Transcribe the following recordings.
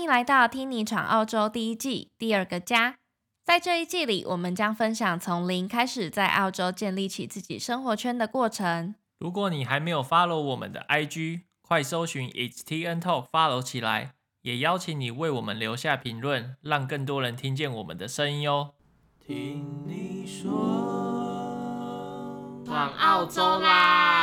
欢迎来到《听你闯澳洲》第一季第二个家。在这一季里，我们将分享从零开始在澳洲建立起自己生活圈的过程。如果你还没有 follow 我们的 IG，快搜寻 It's TN Talk follow 起来，也邀请你为我们留下评论，让更多人听见我们的声音哦。听你说，闯澳洲啦！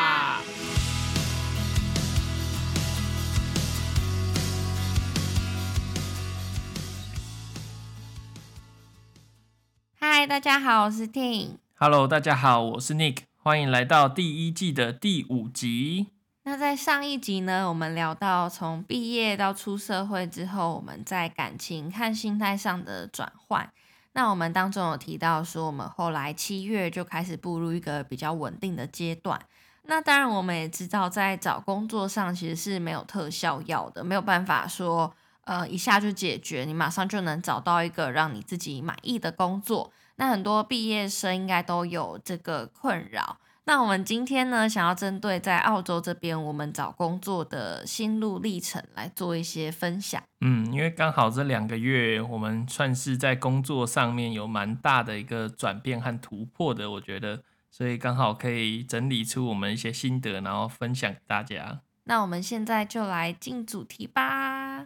嗨，大家好，我是 Ting。Hello，大家好，我是 Nick。欢迎来到第一季的第五集。那在上一集呢，我们聊到从毕业到出社会之后，我们在感情和心态上的转换。那我们当中有提到说，我们后来七月就开始步入一个比较稳定的阶段。那当然，我们也知道，在找工作上其实是没有特效药的，没有办法说，呃，一下就解决，你马上就能找到一个让你自己满意的工作。那很多毕业生应该都有这个困扰。那我们今天呢，想要针对在澳洲这边我们找工作的心路历程来做一些分享。嗯，因为刚好这两个月我们算是在工作上面有蛮大的一个转变和突破的，我觉得，所以刚好可以整理出我们一些心得，然后分享给大家。那我们现在就来进主题吧。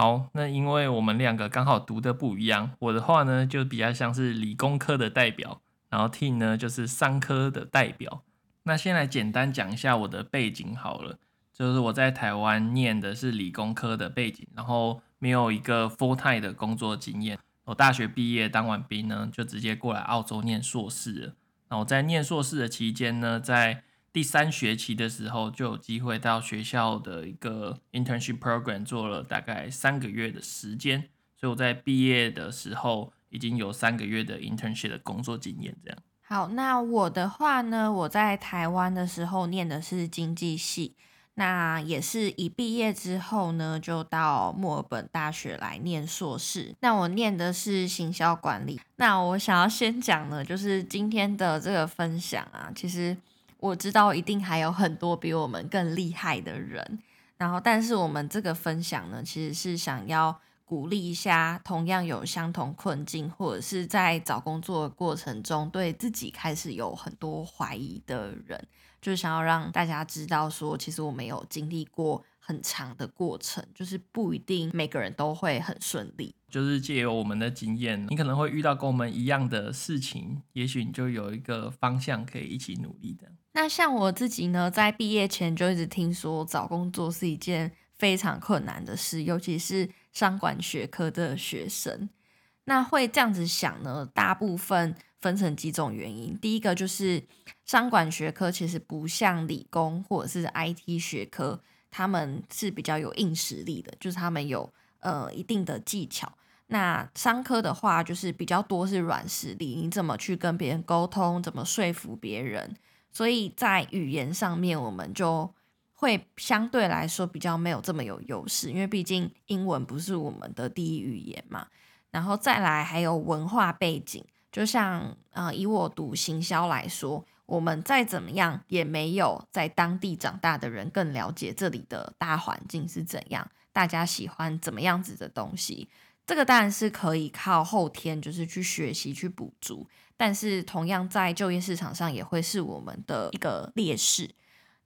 好，那因为我们两个刚好读的不一样，我的话呢就比较像是理工科的代表，然后 TIN 呢就是商科的代表。那先来简单讲一下我的背景好了，就是我在台湾念的是理工科的背景，然后没有一个 full time 的工作经验。我大学毕业当完兵呢，就直接过来澳洲念硕士了。那我在念硕士的期间呢，在第三学期的时候，就有机会到学校的一个 internship program 做了大概三个月的时间，所以我在毕业的时候已经有三个月的 internship 的工作经验。这样。好，那我的话呢，我在台湾的时候念的是经济系，那也是一毕业之后呢，就到墨尔本大学来念硕士。那我念的是行销管理。那我想要先讲呢，就是今天的这个分享啊，其实。我知道一定还有很多比我们更厉害的人，然后，但是我们这个分享呢，其实是想要鼓励一下同样有相同困境，或者是在找工作的过程中对自己开始有很多怀疑的人，就是想要让大家知道说，其实我们有经历过很长的过程，就是不一定每个人都会很顺利。就是借由我们的经验，你可能会遇到跟我们一样的事情，也许你就有一个方向可以一起努力的。那像我自己呢，在毕业前就一直听说找工作是一件非常困难的事，尤其是商管学科的学生。那会这样子想呢，大部分分成几种原因。第一个就是商管学科其实不像理工或者是 IT 学科。他们是比较有硬实力的，就是他们有呃一定的技巧。那商科的话，就是比较多是软实力，你怎么去跟别人沟通，怎么说服别人。所以在语言上面，我们就会相对来说比较没有这么有优势，因为毕竟英文不是我们的第一语言嘛。然后再来还有文化背景，就像呃以我读行销来说。我们再怎么样，也没有在当地长大的人更了解这里的大环境是怎样，大家喜欢怎么样子的东西。这个当然是可以靠后天，就是去学习去补足。但是同样在就业市场上，也会是我们的一个劣势。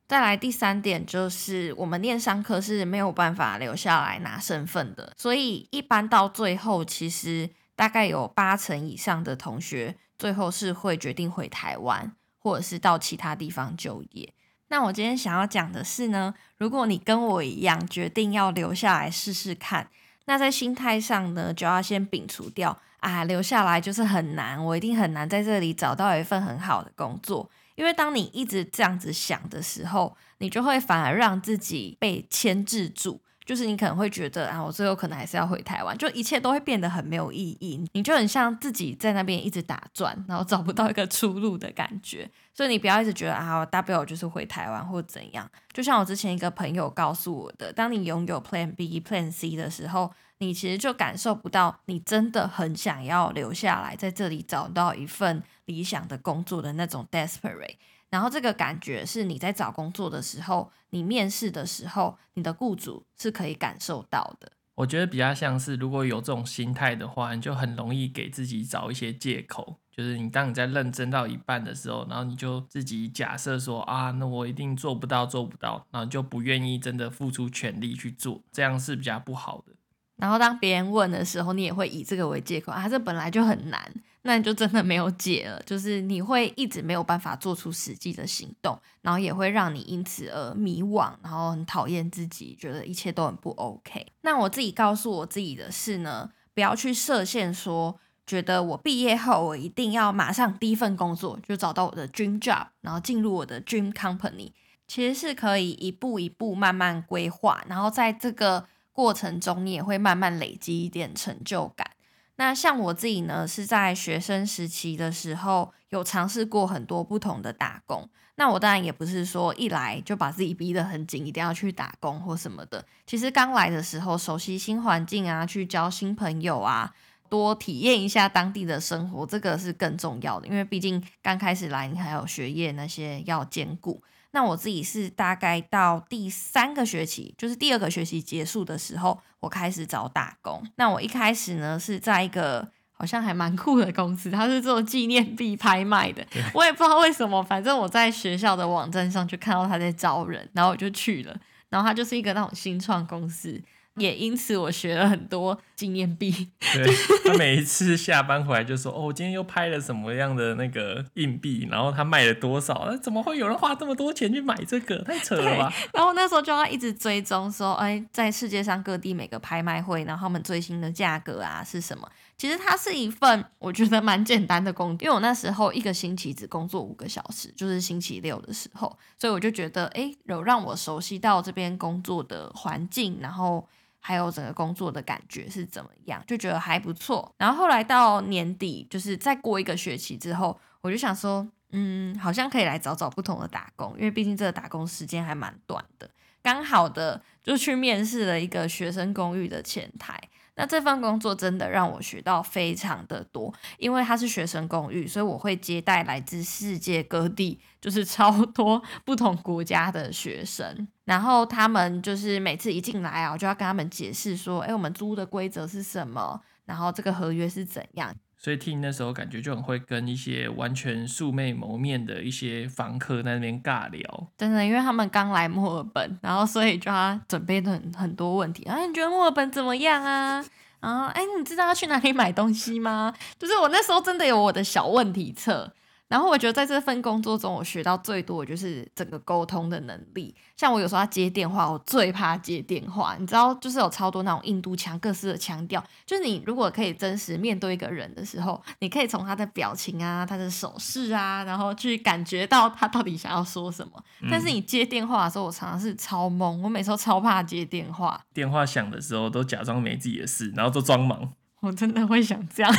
再来第三点，就是我们念商科是没有办法留下来拿身份的，所以一般到最后，其实大概有八成以上的同学最后是会决定回台湾。或者是到其他地方就业。那我今天想要讲的是呢，如果你跟我一样决定要留下来试试看，那在心态上呢，就要先摒除掉啊，留下来就是很难，我一定很难在这里找到一份很好的工作。因为当你一直这样子想的时候，你就会反而让自己被牵制住。就是你可能会觉得啊，我最后可能还是要回台湾，就一切都会变得很没有意义，你就很像自己在那边一直打转，然后找不到一个出路的感觉。所以你不要一直觉得啊，我大不了就是回台湾或怎样。就像我之前一个朋友告诉我的，当你拥有 Plan B、Plan C 的时候，你其实就感受不到你真的很想要留下来，在这里找到一份理想的工作的那种 desperate。然后这个感觉是你在找工作的时候，你面试的时候，你的雇主是可以感受到的。我觉得比较像是，如果有这种心态的话，你就很容易给自己找一些借口。就是你当你在认真到一半的时候，然后你就自己假设说啊，那我一定做不到，做不到，然后就不愿意真的付出全力去做，这样是比较不好的。然后当别人问的时候，你也会以这个为借口啊，这本来就很难，那你就真的没有解了。就是你会一直没有办法做出实际的行动，然后也会让你因此而迷惘，然后很讨厌自己，觉得一切都很不 OK。那我自己告诉我自己的是呢，不要去设限说，觉得我毕业后我一定要马上第一份工作就找到我的 dream job，然后进入我的 dream company，其实是可以一步一步慢慢规划，然后在这个。过程中，你也会慢慢累积一点成就感。那像我自己呢，是在学生时期的时候，有尝试过很多不同的打工。那我当然也不是说一来就把自己逼得很紧，一定要去打工或什么的。其实刚来的时候，熟悉新环境啊，去交新朋友啊，多体验一下当地的生活，这个是更重要的。因为毕竟刚开始来，你还有学业那些要兼顾。那我自己是大概到第三个学期，就是第二个学期结束的时候，我开始找打工。那我一开始呢是在一个好像还蛮酷的公司，它是做纪念币拍卖的。我也不知道为什么，反正我在学校的网站上就看到他在招人，然后我就去了。然后他就是一个那种新创公司。也因此，我学了很多纪念币。对，他每一次下班回来就说：“哦，我今天又拍了什么样的那个硬币，然后他卖了多少？那怎么会有人花这么多钱去买这个？太扯了吧！”然后那时候就要一直追踪，说：“哎，在世界上各地每个拍卖会，然后他们最新的价格啊是什么？”其实它是一份我觉得蛮简单的工，因为我那时候一个星期只工作五个小时，就是星期六的时候，所以我就觉得，哎，有让我熟悉到这边工作的环境，然后。还有整个工作的感觉是怎么样，就觉得还不错。然后后来到年底，就是再过一个学期之后，我就想说，嗯，好像可以来找找不同的打工，因为毕竟这个打工时间还蛮短的。刚好的就去面试了一个学生公寓的前台。那这份工作真的让我学到非常的多，因为它是学生公寓，所以我会接待来自世界各地，就是超多 不同国家的学生。然后他们就是每次一进来啊，我就要跟他们解释说，哎，我们租的规则是什么，然后这个合约是怎样。所以听那时候感觉就很会跟一些完全素昧谋面的一些房客在那边尬聊，真的，因为他们刚来墨尔本，然后所以就要准备很很多问题。哎，你觉得墨尔本怎么样啊？然后，哎，你知道要去哪里买东西吗？就是我那时候真的有我的小问题册。然后我觉得在这份工作中，我学到最多的就是整个沟通的能力。像我有时候要接电话，我最怕接电话，你知道，就是有超多那种印度腔、各式的腔调。就是你如果可以真实面对一个人的时候，你可以从他的表情啊、他的手势啊，然后去感觉到他到底想要说什么。但是你接电话的时候，我常常是超懵，我每次都超怕接电话。电话响的时候都假装没自己的事，然后都装忙。我真的会想这样。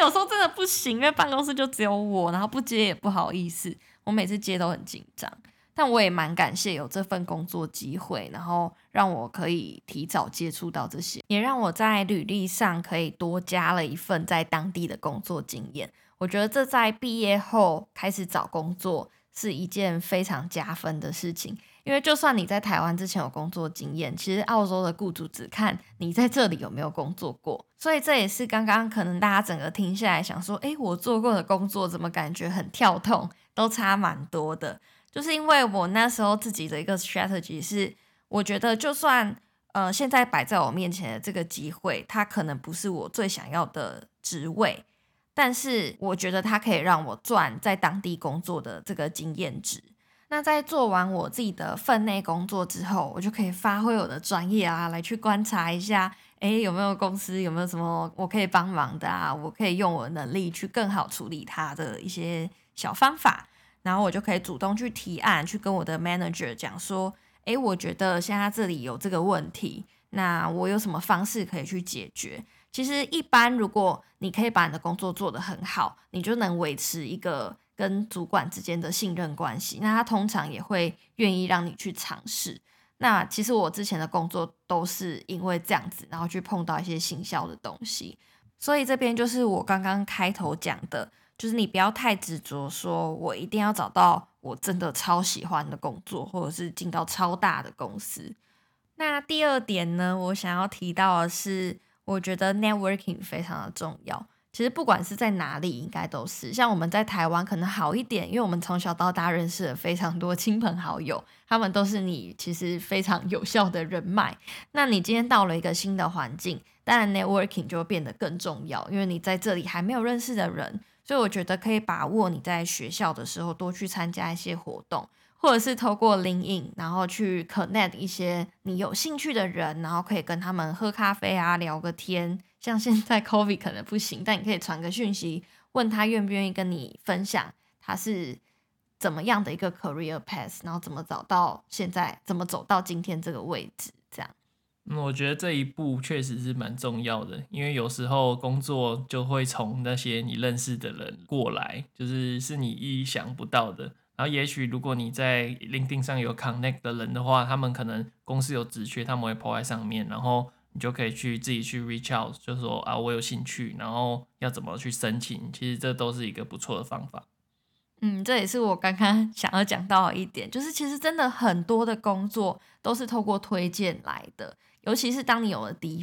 有时候真的不行，因为办公室就只有我，然后不接也不好意思。我每次接都很紧张，但我也蛮感谢有这份工作机会，然后让我可以提早接触到这些，也让我在履历上可以多加了一份在当地的工作经验。我觉得这在毕业后开始找工作是一件非常加分的事情。因为就算你在台湾之前有工作经验，其实澳洲的雇主只看你在这里有没有工作过，所以这也是刚刚可能大家整个听下来想说，诶，我做过的工作怎么感觉很跳痛，都差蛮多的。就是因为我那时候自己的一个 strategy 是，我觉得就算呃现在摆在我面前的这个机会，它可能不是我最想要的职位，但是我觉得它可以让我赚在当地工作的这个经验值。那在做完我自己的分内工作之后，我就可以发挥我的专业啊，来去观察一下，诶，有没有公司有没有什么我可以帮忙的啊？我可以用我的能力去更好处理它的一些小方法，然后我就可以主动去提案，去跟我的 manager 讲说，诶，我觉得现在这里有这个问题，那我有什么方式可以去解决？其实一般如果你可以把你的工作做得很好，你就能维持一个。跟主管之间的信任关系，那他通常也会愿意让你去尝试。那其实我之前的工作都是因为这样子，然后去碰到一些行销的东西。所以这边就是我刚刚开头讲的，就是你不要太执着，说我一定要找到我真的超喜欢的工作，或者是进到超大的公司。那第二点呢，我想要提到的是，我觉得 networking 非常的重要。其实不管是在哪里，应该都是像我们在台湾可能好一点，因为我们从小到大认识了非常多亲朋好友，他们都是你其实非常有效的人脉。那你今天到了一个新的环境，当然 networking 就会变得更重要，因为你在这里还没有认识的人，所以我觉得可以把握你在学校的时候多去参加一些活动。或者是透过领影然后去 connect 一些你有兴趣的人，然后可以跟他们喝咖啡啊，聊个天。像现在 COVID 可能不行，但你可以传个讯息，问他愿不愿意跟你分享他是怎么样的一个 career path，然后怎么找到现在，怎么走到今天这个位置，这样。嗯，我觉得这一步确实是蛮重要的，因为有时候工作就会从那些你认识的人过来，就是是你意想不到的。然后，也许如果你在 LinkedIn 上有 connect 的人的话，他们可能公司有职缺，他们会 po 在上面，然后你就可以去自己去 reach out，就说啊，我有兴趣，然后要怎么去申请，其实这都是一个不错的方法。嗯，这也是我刚刚 想要讲到的一点，就是其实真的很多的工作都是透过推荐来的，尤其是当你有了第一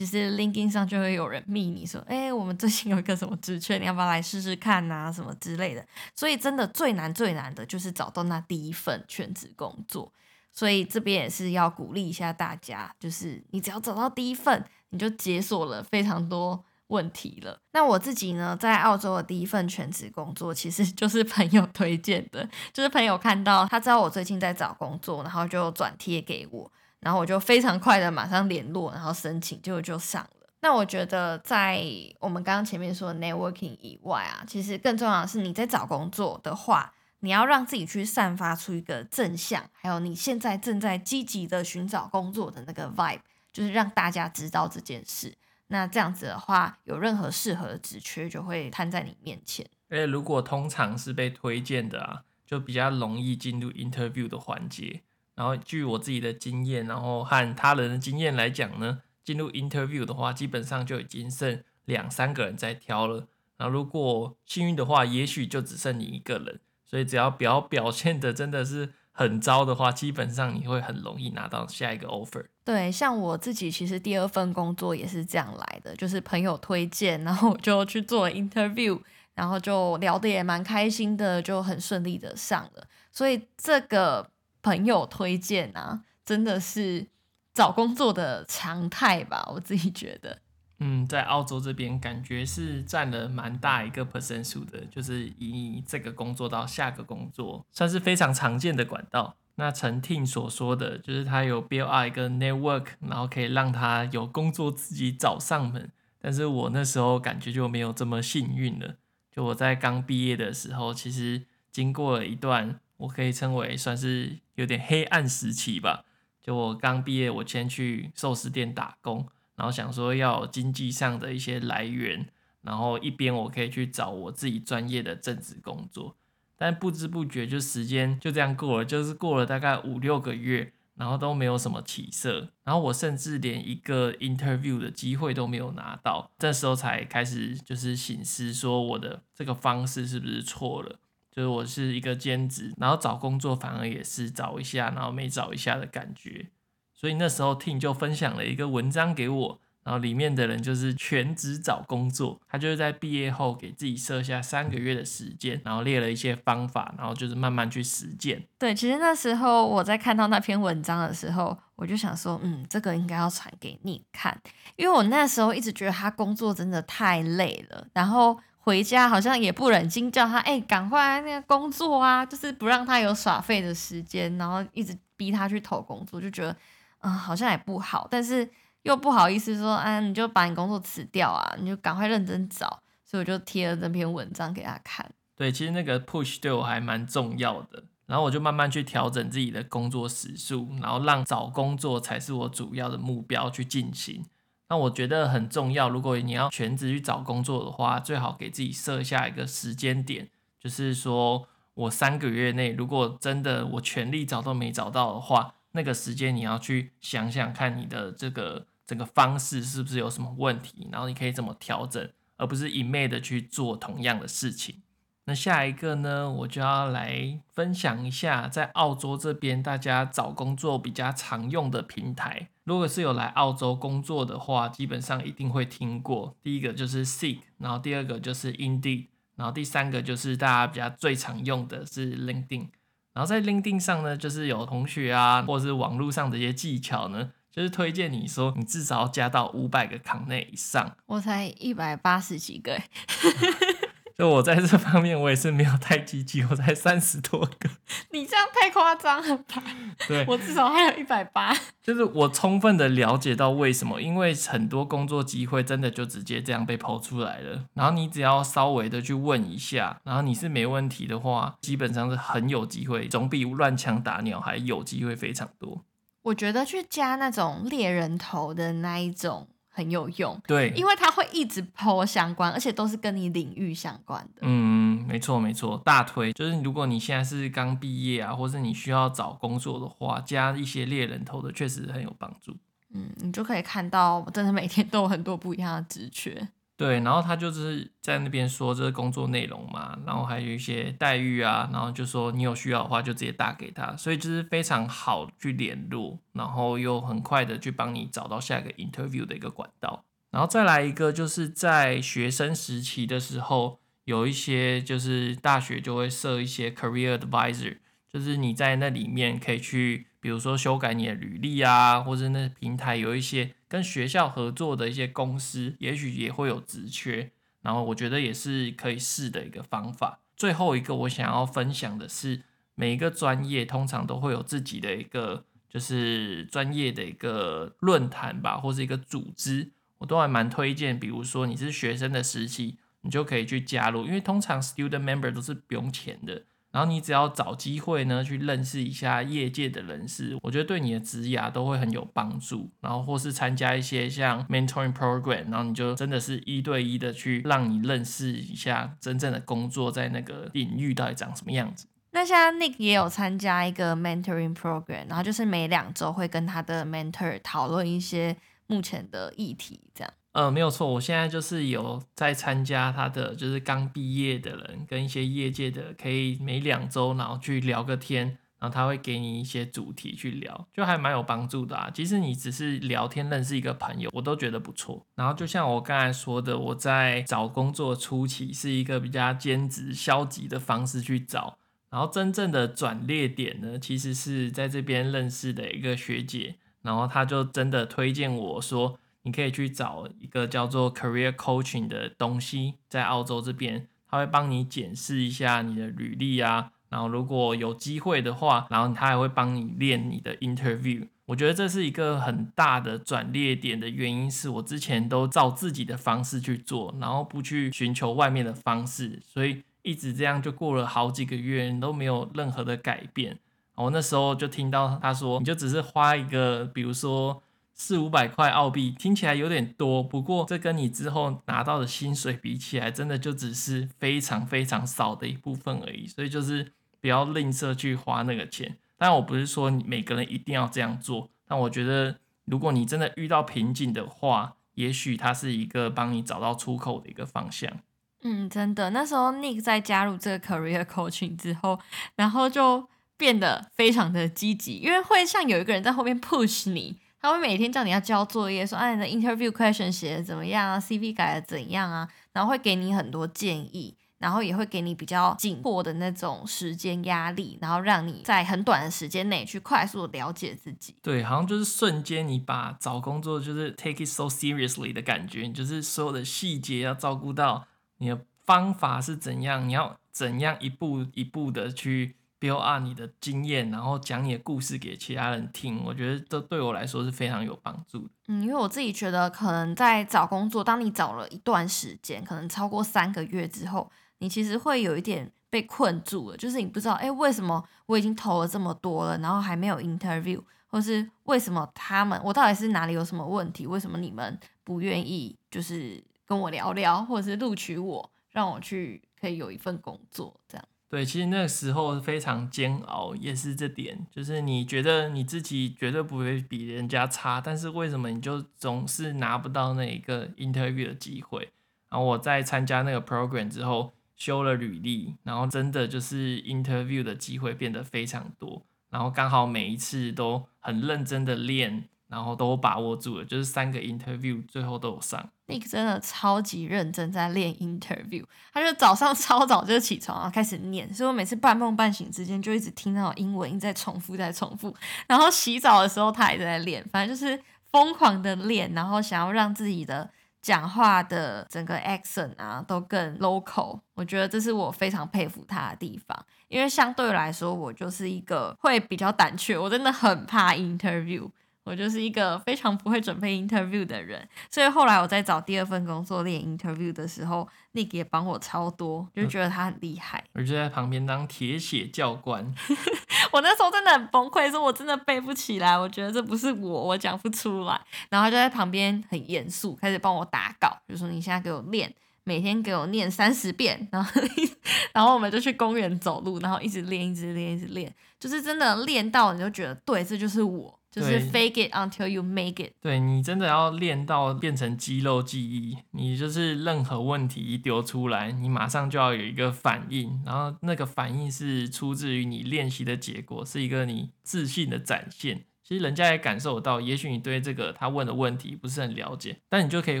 其实 LinkedIn 上就会有人密你说，哎，我们最近有一个什么职缺，你要不要来试试看啊？什么之类的。所以真的最难最难的就是找到那第一份全职工作。所以这边也是要鼓励一下大家，就是你只要找到第一份，你就解锁了非常多问题了。那我自己呢，在澳洲的第一份全职工作，其实就是 朋友推荐的，就是朋友看到他知道我最近在找工作，然后就转贴给我。然后我就非常快的马上联络，然后申请，结果就上了。那我觉得，在我们刚刚前面说 networking 以外啊，其实更重要的是你在找工作的话，你要让自己去散发出一个正向，还有你现在正在积极的寻找工作的那个 vibe，就是让大家知道这件事。那这样子的话，有任何适合的职缺就会摊在你面前。诶，如果通常是被推荐的啊，就比较容易进入 interview 的环节。然后，据我自己的经验，然后和他人的经验来讲呢，进入 interview 的话，基本上就已经剩两三个人在挑了。然后，如果幸运的话，也许就只剩你一个人。所以，只要表表现的真的是很糟的话，基本上你会很容易拿到下一个 offer。对，像我自己，其实第二份工作也是这样来的，就是朋友推荐，然后我就去做 interview，然后就聊得也蛮开心的，就很顺利的上了。所以这个。朋友推荐啊，真的是找工作的常态吧？我自己觉得，嗯，在澳洲这边感觉是占了蛮大一个 percent 数的，就是以这个工作到下个工作，算是非常常见的管道。那陈 Tim 所说的就是他有 build up 一个 network，然后可以让他有工作自己找上门。但是我那时候感觉就没有这么幸运了。就我在刚毕业的时候，其实经过了一段。我可以称为算是有点黑暗时期吧。就我刚毕业，我先去寿司店打工，然后想说要有经济上的一些来源，然后一边我可以去找我自己专业的正职工作。但不知不觉就时间就这样过了，就是过了大概五六个月，然后都没有什么起色，然后我甚至连一个 interview 的机会都没有拿到。这时候才开始就是醒思，说我的这个方式是不是错了。就是我是一个兼职，然后找工作反而也是找一下，然后没找一下的感觉。所以那时候 t 就分享了一个文章给我，然后里面的人就是全职找工作，他就是在毕业后给自己设下三个月的时间，然后列了一些方法，然后就是慢慢去实践。对，其实那时候我在看到那篇文章的时候，我就想说，嗯，这个应该要传给你看，因为我那时候一直觉得他工作真的太累了，然后。回家好像也不忍心叫他，哎、赶快那个工作啊，就是不让他有耍废的时间，然后一直逼他去投工作，就觉得，嗯，好像也不好，但是又不好意思说，啊，你就把你工作辞掉啊，你就赶快认真找，所以我就贴了这篇文章给他看。对，其实那个 push 对我还蛮重要的，然后我就慢慢去调整自己的工作时数，然后让找工作才是我主要的目标去进行。那我觉得很重要，如果你要全职去找工作的话，最好给自己设下一个时间点，就是说我三个月内，如果真的我全力找都没找到的话，那个时间你要去想想看你的这个整个方式是不是有什么问题，然后你可以怎么调整，而不是一昧的去做同样的事情。那下一个呢，我就要来分享一下，在澳洲这边大家找工作比较常用的平台。如果是有来澳洲工作的话，基本上一定会听过。第一个就是 Seek，然后第二个就是 Indeed，然后第三个就是大家比较最常用的是 LinkedIn。然后在 LinkedIn 上呢，就是有同学啊，或者是网络上的一些技巧呢，就是推荐你说你至少要加到五百个 connect 以上。我才一百八十几个。就我在这方面，我也是没有太积极，我才三十多个。你这样太夸张了吧？对，我至少还有一百八。就是我充分的了解到为什么，因为很多工作机会真的就直接这样被抛出来了。然后你只要稍微的去问一下，然后你是没问题的话，基本上是很有机会，总比乱枪打鸟还有机会非常多。我觉得去加那种猎人头的那一种。很有用，对，因为它会一直 po 相关，而且都是跟你领域相关的。嗯，没错没错，大推就是如果你现在是刚毕业啊，或是你需要找工作的话，加一些猎人头的确实很有帮助。嗯，你就可以看到，真的每天都有很多不一样的职缺。对，然后他就是在那边说这个工作内容嘛，然后还有一些待遇啊，然后就说你有需要的话就直接打给他，所以就是非常好去联络，然后又很快的去帮你找到下一个 interview 的一个管道。然后再来一个就是在学生时期的时候，有一些就是大学就会设一些 career advisor，就是你在那里面可以去。比如说修改你的履历啊，或者那平台有一些跟学校合作的一些公司，也许也会有职缺，然后我觉得也是可以试的一个方法。最后一个我想要分享的是，每一个专业通常都会有自己的一个就是专业的一个论坛吧，或是一个组织，我都还蛮推荐。比如说你是学生的时期，你就可以去加入，因为通常 student member 都是不用钱的。然后你只要找机会呢，去认识一下业界的人士，我觉得对你的职涯都会很有帮助。然后或是参加一些像 mentoring program，然后你就真的是一对一的去让你认识一下真正的工作在那个领域到底长什么样子。那现在 Nick 也有参加一个 mentoring program，然后就是每两周会跟他的 mentor 讨论一些目前的议题，这样。呃，没有错，我现在就是有在参加他的，就是刚毕业的人跟一些业界的，可以每两周然后去聊个天，然后他会给你一些主题去聊，就还蛮有帮助的啊。其实你只是聊天认识一个朋友，我都觉得不错。然后就像我刚才说的，我在找工作初期是一个比较兼职消极的方式去找，然后真正的转捩点呢，其实是在这边认识的一个学姐，然后他就真的推荐我说。你可以去找一个叫做 Career Coaching 的东西，在澳洲这边，他会帮你检视一下你的履历啊，然后如果有机会的话，然后他还会帮你练你的 Interview。我觉得这是一个很大的转捩点的原因，是我之前都照自己的方式去做，然后不去寻求外面的方式，所以一直这样就过了好几个月，都没有任何的改变。我那时候就听到他说，你就只是花一个，比如说。四五百块澳币听起来有点多，不过这跟你之后拿到的薪水比起来，真的就只是非常非常少的一部分而已。所以就是不要吝啬去花那个钱。但我不是说每个人一定要这样做，但我觉得如果你真的遇到瓶颈的话，也许它是一个帮你找到出口的一个方向。嗯，真的，那时候 Nick 在加入这个 Career Coaching 之后，然后就变得非常的积极，因为会像有一个人在后面 push 你。他会每天叫你要交作业，说啊，你的 interview question 写的怎么样啊，CV 改的怎样啊，然后会给你很多建议，然后也会给你比较紧迫的那种时间压力，然后让你在很短的时间内去快速的了解自己。对，好像就是瞬间你把找工作就是 take it so seriously 的感觉，就是所有的细节要照顾到，你的方法是怎样，你要怎样一步一步的去。Build up 你的经验，然后讲你的故事给其他人听，我觉得这对我来说是非常有帮助的。嗯，因为我自己觉得，可能在找工作，当你找了一段时间，可能超过三个月之后，你其实会有一点被困住了，就是你不知道，哎，为什么我已经投了这么多了，然后还没有 interview，或是为什么他们，我到底是哪里有什么问题？为什么你们不愿意就是跟我聊聊，或者是录取我，让我去可以有一份工作这样。对，其实那个时候非常煎熬，也是这点，就是你觉得你自己绝对不会比人家差，但是为什么你就总是拿不到那一个 interview 的机会？然后我在参加那个 program 之后，修了履历，然后真的就是 interview 的机会变得非常多，然后刚好每一次都很认真的练。然后都把握住了，就是三个 interview 最后都有上。Nick 真的超级认真在练 interview，他就早上 超早就起床，然后开始念，所以我每次半梦半醒之间就一直听到英文一直在重复在重复。然后洗澡的时候他也在练，反正就是疯狂的练，然后想要让自己的讲话的整个 accent 啊都更 local。我觉得这是我非常佩服他的地方，因为相对来说我就是一个会比较胆怯，我真的很怕 interview。我就是一个非常不会准备 interview 的人，所以后来我在找第二份工作练 interview 的时候，Nick 也帮我超多，就觉得他很厉害。我就在旁边当铁血教官。我那时候真的很崩溃，说我真的背不起来，我觉得这不是我，我讲不出来。然后他就在旁边很严肃，开始帮我打稿，就说你现在给我练，每天给我念三十遍。然后，然后我们就去公园走路，然后一直练，一直练，一直练，就是真的练到你就觉得对，这就是我。就是 fake it until you make it。对，你真的要练到变成肌肉记忆，你就是任何问题一丢出来，你马上就要有一个反应，然后那个反应是出自于你练习的结果，是一个你自信的展现。其实人家也感受到，也许你对这个他问的问题不是很了解，但你就可以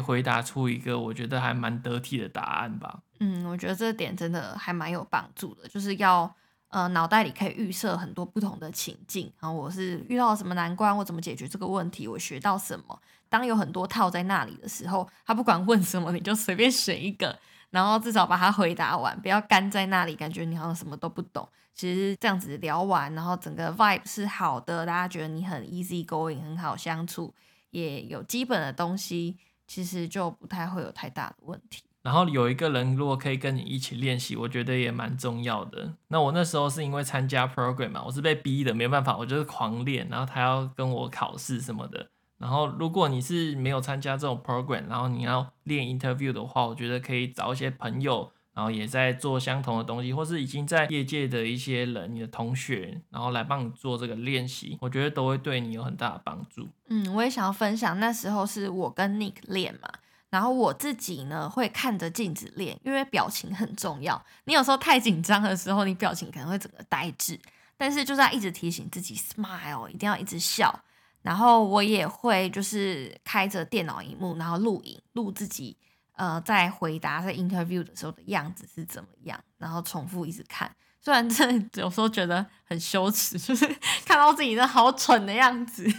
回答出一个我觉得还蛮得体的答案吧。嗯，我觉得这点真的还蛮有帮助的，就是要。呃，脑袋里可以预设很多不同的情境，然后我是遇到了什么难关，我怎么解决这个问题，我学到什么。当有很多套在那里的时候，他不管问什么，你就随便选一个，然后至少把它回答完，不要干在那里，感觉你好像什么都不懂。其实这样子聊完，然后整个 vibe 是好的，大家觉得你很 easy going，很好相处，也有基本的东西，其实就不太会有太大的问题。然后有一个人如果可以跟你一起练习，我觉得也蛮重要的。那我那时候是因为参加 program 嘛，我是被逼的，没办法，我就是狂练。然后他要跟我考试什么的。然后如果你是没有参加这种 program，然后你要练 interview 的话，我觉得可以找一些朋友，然后也在做相同的东西，或是已经在业界的一些人，你的同学，然后来帮你做这个练习，我觉得都会对你有很大的帮助。嗯，我也想要分享，那时候是我跟 Nick 练嘛。然后我自己呢，会看着镜子练，因为表情很重要。你有时候太紧张的时候，你表情可能会整个呆滞。但是就是要一直提醒自己 smile，一定要一直笑。然后我也会就是开着电脑荧幕，然后录影，录自己呃在回答在 interview 的时候的样子是怎么样，然后重复一直看。虽然真的 有时候觉得很羞耻，就是 看到自己的好蠢的样子。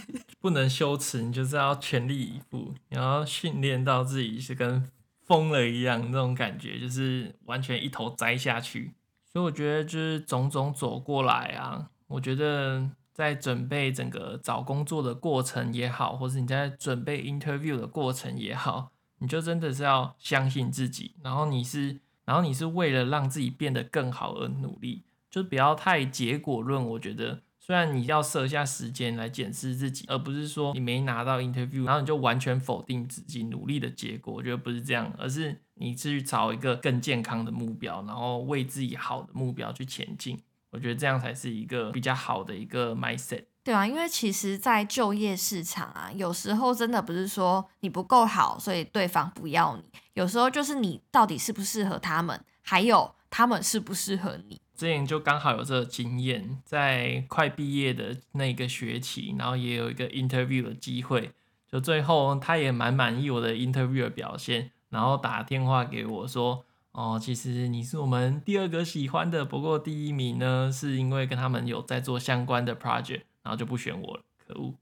不能羞耻，你就是要全力以赴，你要训练到自己是跟疯了一样那种感觉，就是完全一头栽下去。所以我觉得就是种种走过来啊，我觉得在准备整个找工作的过程也好，或是你在准备 interview 的过程也好，你就真的是要相信自己，然后你是。然后你是为了让自己变得更好而努力，就不要太结果论。我觉得虽然你要设下时间来检视自己，而不是说你没拿到 interview，然后你就完全否定自己努力的结果。我觉得不是这样，而是你去找一个更健康的目标，然后为自己好的目标去前进。我觉得这样才是一个比较好的一个 mindset。对啊，因为其实，在就业市场啊，有时候真的不是说你不够好，所以对方不要你。有时候就是你到底适不适合他们，还有他们适不适合你。之前就刚好有这个经验，在快毕业的那个学期，然后也有一个 interview 的机会，就最后他也蛮满意我的 interview 表现，然后打电话给我说：“哦，其实你是我们第二个喜欢的，不过第一名呢，是因为跟他们有在做相关的 project。”然后就不选我了，可恶。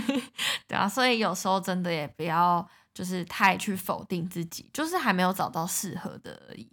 对啊，所以有时候真的也不要就是太去否定自己，就是还没有找到适合的而已。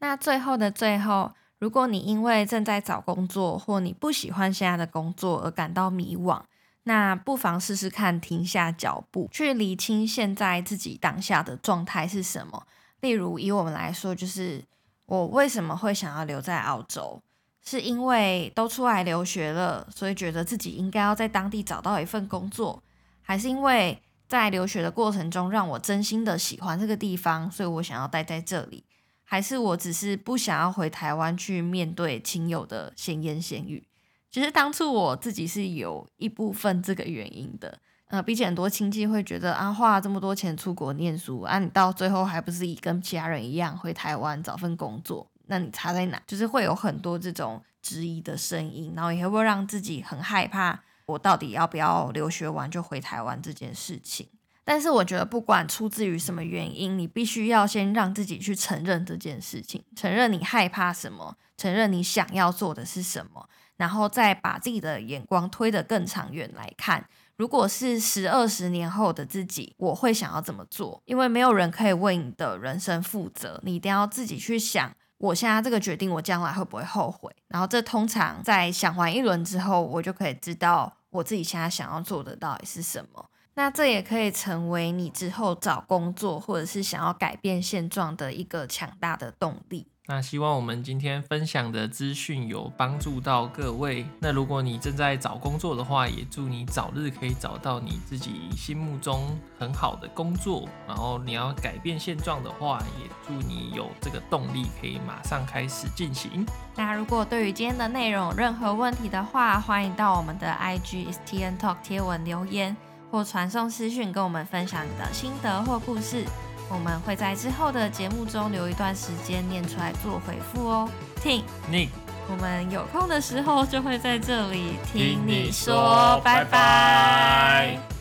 那最后的最后，如果你因为正在找工作或你不喜欢现在的工作而感到迷惘，那不妨试试看停下脚步，去理清现在自己当下的状态是什么。例如以我们来说，就是我为什么会想要留在澳洲？是因为都出来留学了，所以觉得自己应该要在当地找到一份工作，还是因为在留学的过程中让我真心的喜欢这个地方，所以我想要待在这里，还是我只是不想要回台湾去面对亲友的闲言闲语？其实当初我自己是有一部分这个原因的，呃，毕竟很多亲戚会觉得啊，花了这么多钱出国念书，啊，你到最后还不是以跟其他人一样回台湾找份工作？那你差在哪？就是会有很多这种质疑的声音，然后也会让自己很害怕，我到底要不要留学完就回台湾这件事情。但是我觉得，不管出自于什么原因，你必须要先让自己去承认这件事情，承认你害怕什么，承认你想要做的是什么，然后再把自己的眼光推得更长远来看。如果是十二十年后的自己，我会想要怎么做？因为没有人可以为你的人生负责，你一定要自己去想，我现在这个决定，我将来会不会后悔？然后这通常在想完一轮之后，我就可以知道我自己现在想要做的到底是什么。那这也可以成为你之后找工作，或者是想要改变现状的一个强大的动力。那希望我们今天分享的资讯有帮助到各位。那如果你正在找工作的话，也祝你早日可以找到你自己心目中很好的工作。然后你要改变现状的话，也祝你有这个动力可以马上开始进行。那如果对于今天的内容有任何问题的话，欢迎到我们的 IG STN Talk 贴文留言。或传送私讯跟我们分享你的心得或故事，我们会在之后的节目中留一段时间念出来做回复哦。听你，我们有空的时候就会在这里听你说，拜拜。拜拜。